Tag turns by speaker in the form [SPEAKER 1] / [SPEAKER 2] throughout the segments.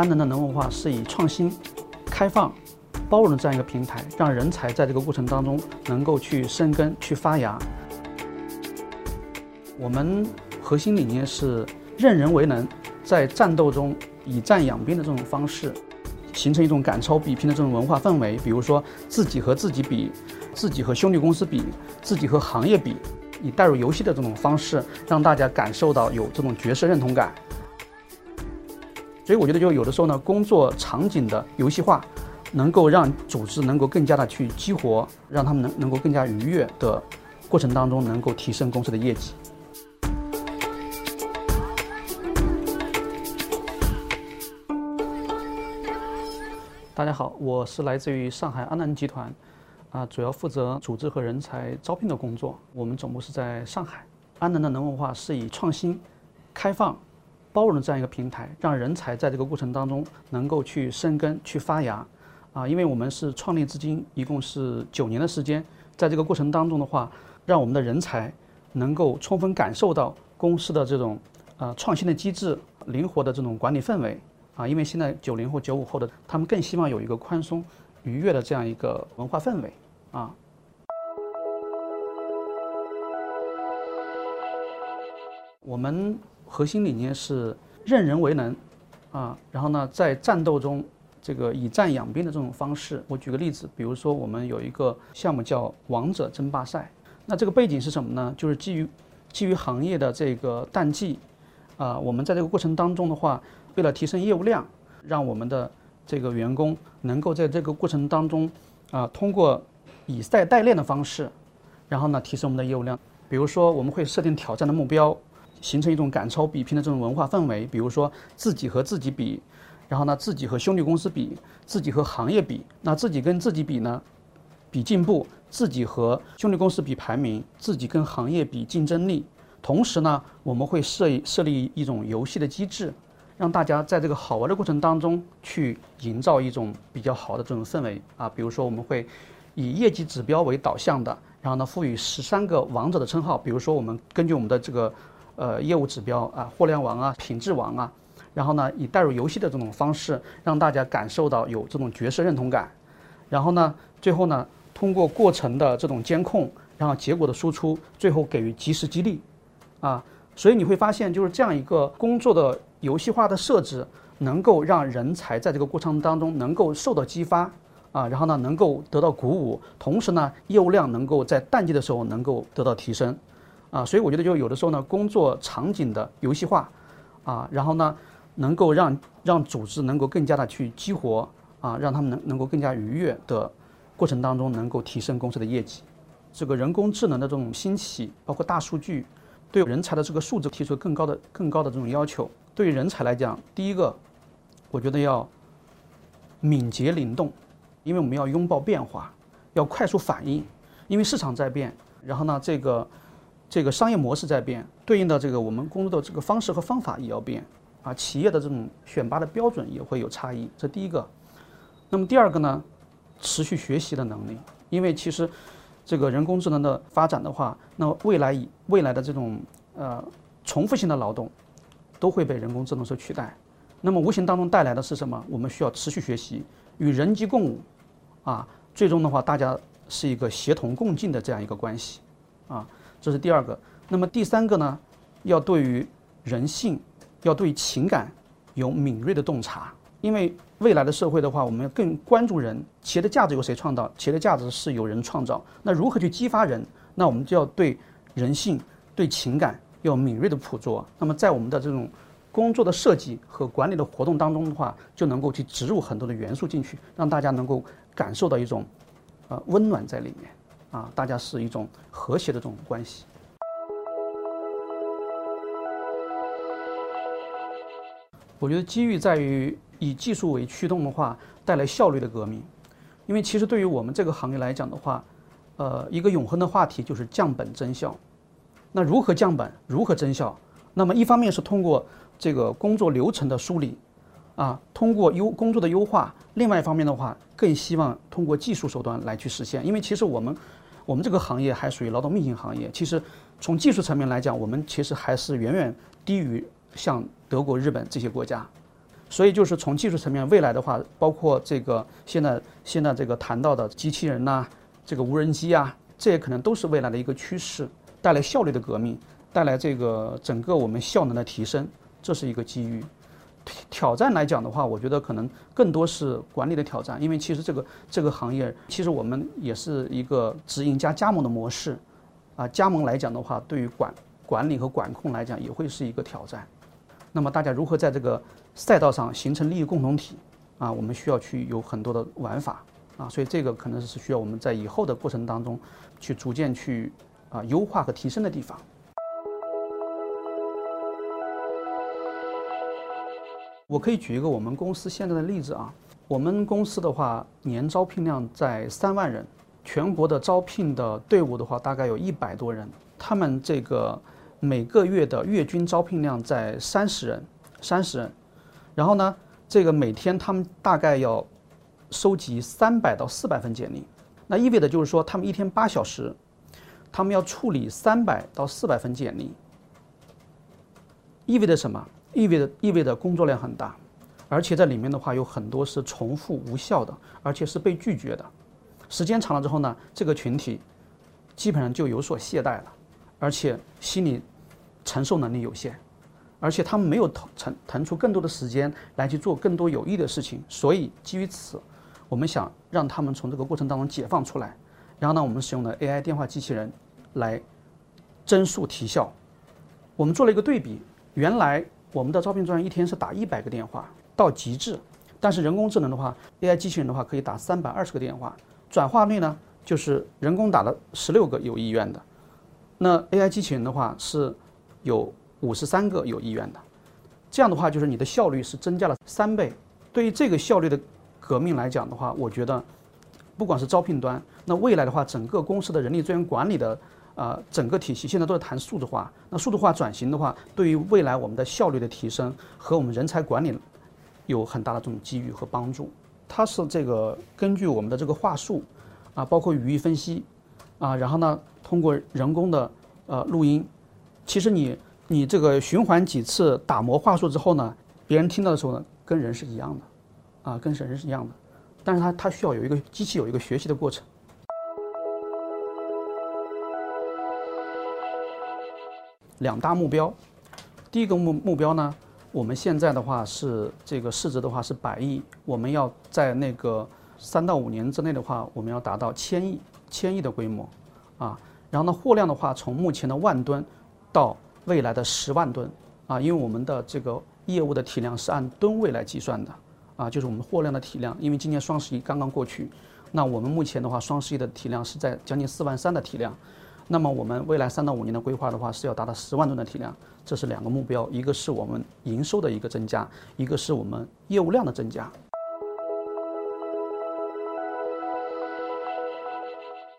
[SPEAKER 1] 安能的能文化是以创新、开放、包容的这样一个平台，让人才在这个过程当中能够去生根、去发芽。我们核心理念是任人为能，在战斗中以战养兵的这种方式，形成一种赶超比拼的这种文化氛围。比如说，自己和自己比，自己和兄弟公司比，自己和行业比，以带入游戏的这种方式，让大家感受到有这种角色认同感。所以我觉得，就有的时候呢，工作场景的游戏化，能够让组织能够更加的去激活，让他们能能够更加愉悦的过程当中，能够提升公司的业绩。大家好，我是来自于上海安南集团，啊，主要负责组织和人才招聘的工作。我们总部是在上海。安能的能文化是以创新、开放、包容的这样一个平台，让人才在这个过程当中能够去生根、去发芽。啊，因为我们是创立至今一共是九年的时间，在这个过程当中的话，让我们的人才能够充分感受到公司的这种呃创新的机制、灵活的这种管理氛围。啊，因为现在九零后、九五后的他们更希望有一个宽松、愉悦的这样一个文化氛围啊。我们核心理念是任人为能啊，然后呢，在战斗中这个以战养兵的这种方式。我举个例子，比如说我们有一个项目叫“王者争霸赛”，那这个背景是什么呢？就是基于基于行业的这个淡季啊，我们在这个过程当中的话。为了提升业务量，让我们的这个员工能够在这个过程当中，啊，通过以赛代练的方式，然后呢，提升我们的业务量。比如说，我们会设定挑战的目标，形成一种赶超比拼的这种文化氛围。比如说，自己和自己比，然后呢，自己和兄弟公司比，自己和行业比。那自己跟自己比呢，比进步；自己和兄弟公司比排名；自己跟行业比竞争力。同时呢，我们会设设立一种游戏的机制。让大家在这个好玩的过程当中去营造一种比较好的这种氛围啊，比如说我们会以业绩指标为导向的，然后呢赋予十三个王者的称号，比如说我们根据我们的这个呃业务指标啊，互联网啊，品质王啊，然后呢以带入游戏的这种方式让大家感受到有这种角色认同感，然后呢最后呢通过过程的这种监控，然后结果的输出，最后给予及时激励，啊，所以你会发现就是这样一个工作的。游戏化的设置能够让人才在这个过程当中能够受到激发啊，然后呢能够得到鼓舞，同时呢业务量能够在淡季的时候能够得到提升啊，所以我觉得就有的时候呢工作场景的游戏化啊，然后呢能够让让组织能够更加的去激活啊，让他们能能够更加愉悦的过程当中能够提升公司的业绩。这个人工智能的这种兴起，包括大数据，对人才的这个素质提出更高的更高的这种要求。对于人才来讲，第一个，我觉得要敏捷灵动，因为我们要拥抱变化，要快速反应，因为市场在变，然后呢，这个这个商业模式在变，对应的这个我们工作的这个方式和方法也要变啊，企业的这种选拔的标准也会有差异，这第一个。那么第二个呢，持续学习的能力，因为其实这个人工智能的发展的话，那未来以未来的这种呃重复性的劳动。都会被人工智能所取代，那么无形当中带来的是什么？我们需要持续学习，与人机共舞，啊，最终的话，大家是一个协同共进的这样一个关系，啊，这是第二个。那么第三个呢，要对于人性，要对情感有敏锐的洞察，因为未来的社会的话，我们要更关注人，企业的价值由谁创造？企业的价值是由人创造。那如何去激发人？那我们就要对人性、对情感。要敏锐的捕捉，那么在我们的这种工作的设计和管理的活动当中的话，就能够去植入很多的元素进去，让大家能够感受到一种，呃，温暖在里面，啊，大家是一种和谐的这种关系。我觉得机遇在于以技术为驱动的话，带来效率的革命，因为其实对于我们这个行业来讲的话，呃，一个永恒的话题就是降本增效。那如何降本，如何增效？那么一方面是通过这个工作流程的梳理，啊，通过优工作的优化；另外一方面的话，更希望通过技术手段来去实现。因为其实我们，我们这个行业还属于劳动密集行业。其实从技术层面来讲，我们其实还是远远低于像德国、日本这些国家。所以就是从技术层面，未来的话，包括这个现在现在这个谈到的机器人呐，这个无人机啊，这也可能都是未来的一个趋势，带来效率的革命，带来这个整个我们效能的提升，这是一个机遇。挑战来讲的话，我觉得可能更多是管理的挑战，因为其实这个这个行业，其实我们也是一个直营加加盟的模式，啊，加盟来讲的话，对于管管理和管控来讲，也会是一个挑战。那么大家如何在这个赛道上形成利益共同体啊？我们需要去有很多的玩法啊，所以这个可能是需要我们在以后的过程当中去逐渐去啊优化和提升的地方。我可以举一个我们公司现在的例子啊，我们公司的话年招聘量在三万人，全国的招聘的队伍的话大概有一百多人，他们这个。每个月的月均招聘量在三十人，三十人，然后呢，这个每天他们大概要收集三百到四百份简历，那意味着就是说他们一天八小时，他们要处理三百到四百份简历，意味着什么？意味着意味着工作量很大，而且在里面的话有很多是重复无效的，而且是被拒绝的，时间长了之后呢，这个群体基本上就有所懈怠了，而且心理。承受能力有限，而且他们没有腾腾腾出更多的时间来去做更多有益的事情，所以基于此，我们想让他们从这个过程当中解放出来。然后呢，我们使用的 AI 电话机器人来增速提效。我们做了一个对比，原来我们的招聘专员一天是打一百个电话到极致，但是人工智能的话，AI 机器人的话可以打三百二十个电话，转化率呢就是人工打了十六个有意愿的，那 AI 机器人的话是。有五十三个有意愿的，这样的话就是你的效率是增加了三倍。对于这个效率的革命来讲的话，我觉得，不管是招聘端，那未来的话，整个公司的人力资源管理的啊整个体系现在都在谈数字化。那数字化转型的话，对于未来我们的效率的提升和我们人才管理有很大的这种机遇和帮助。它是这个根据我们的这个话术啊，包括语义分析啊，然后呢，通过人工的呃录音。其实你你这个循环几次打磨话术之后呢，别人听到的时候呢，跟人是一样的，啊，跟人是一样的，但是它它需要有一个机器有一个学习的过程。两大目标，第一个目目标呢，我们现在的话是这个市值的话是百亿，我们要在那个三到五年之内的话，我们要达到千亿千亿的规模，啊，然后呢货量的话从目前的万吨。到未来的十万吨啊，因为我们的这个业务的体量是按吨位来计算的啊，就是我们货量的体量。因为今年双十一刚刚过去，那我们目前的话，双十一的体量是在将近四万三的体量。那么我们未来三到五年的规划的话，是要达到十万吨的体量，这是两个目标，一个是我们营收的一个增加，一个是我们业务量的增加。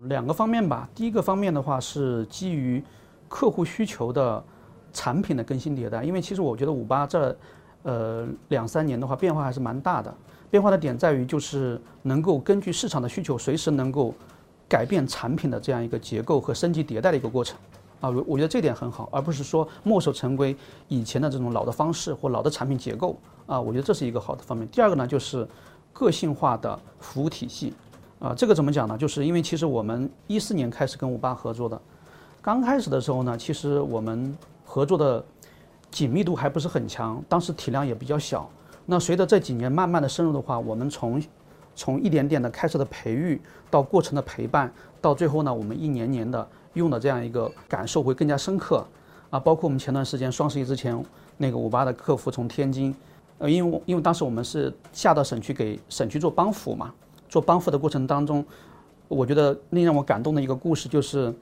[SPEAKER 1] 两个方面吧，第一个方面的话是基于。客户需求的产品的更新迭代，因为其实我觉得五八这，呃两三年的话变化还是蛮大的。变化的点在于就是能够根据市场的需求，随时能够改变产品的这样一个结构和升级迭代的一个过程。啊，我我觉得这点很好，而不是说墨守成规以前的这种老的方式或老的产品结构。啊，我觉得这是一个好的方面。第二个呢，就是个性化的服务体系。啊，这个怎么讲呢？就是因为其实我们一四年开始跟五八合作的。刚开始的时候呢，其实我们合作的紧密度还不是很强，当时体量也比较小。那随着这几年慢慢的深入的话，我们从从一点点的开始的培育到过程的陪伴，到最后呢，我们一年年的用的这样一个感受会更加深刻。啊，包括我们前段时间双十一之前，那个五八的客服从天津，呃，因为因为当时我们是下到省区给省区做帮扶嘛，做帮扶的过程当中，我觉得令让我感动的一个故事就是。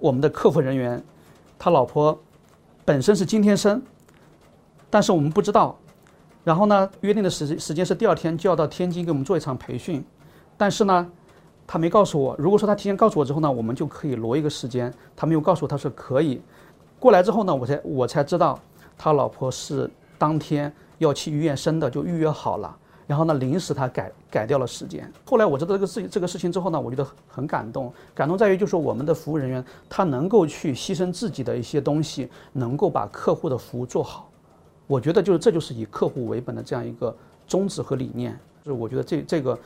[SPEAKER 1] 我们的客服人员，他老婆本身是今天生，但是我们不知道。然后呢，约定的时时间是第二天就要到天津给我们做一场培训，但是呢，他没告诉我。如果说他提前告诉我之后呢，我们就可以挪一个时间。他没有告诉我，他说可以。过来之后呢，我才我才知道，他老婆是当天要去医院生的，就预约好了。然后呢，临时他改改掉了时间。后来我知道这个事情这个事情之后呢，我觉得很感动。感动在于，就是我们的服务人员他能够去牺牲自己的一些东西，能够把客户的服务做好，我觉得就是这就是以客户为本的这样一个宗旨和理念。就是我觉得这这个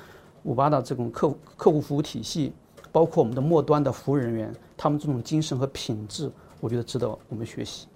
[SPEAKER 1] 五八的这种客客户服务体系，包括我们的末端的服务人员，他们这种精神和品质，我觉得值得我们学习。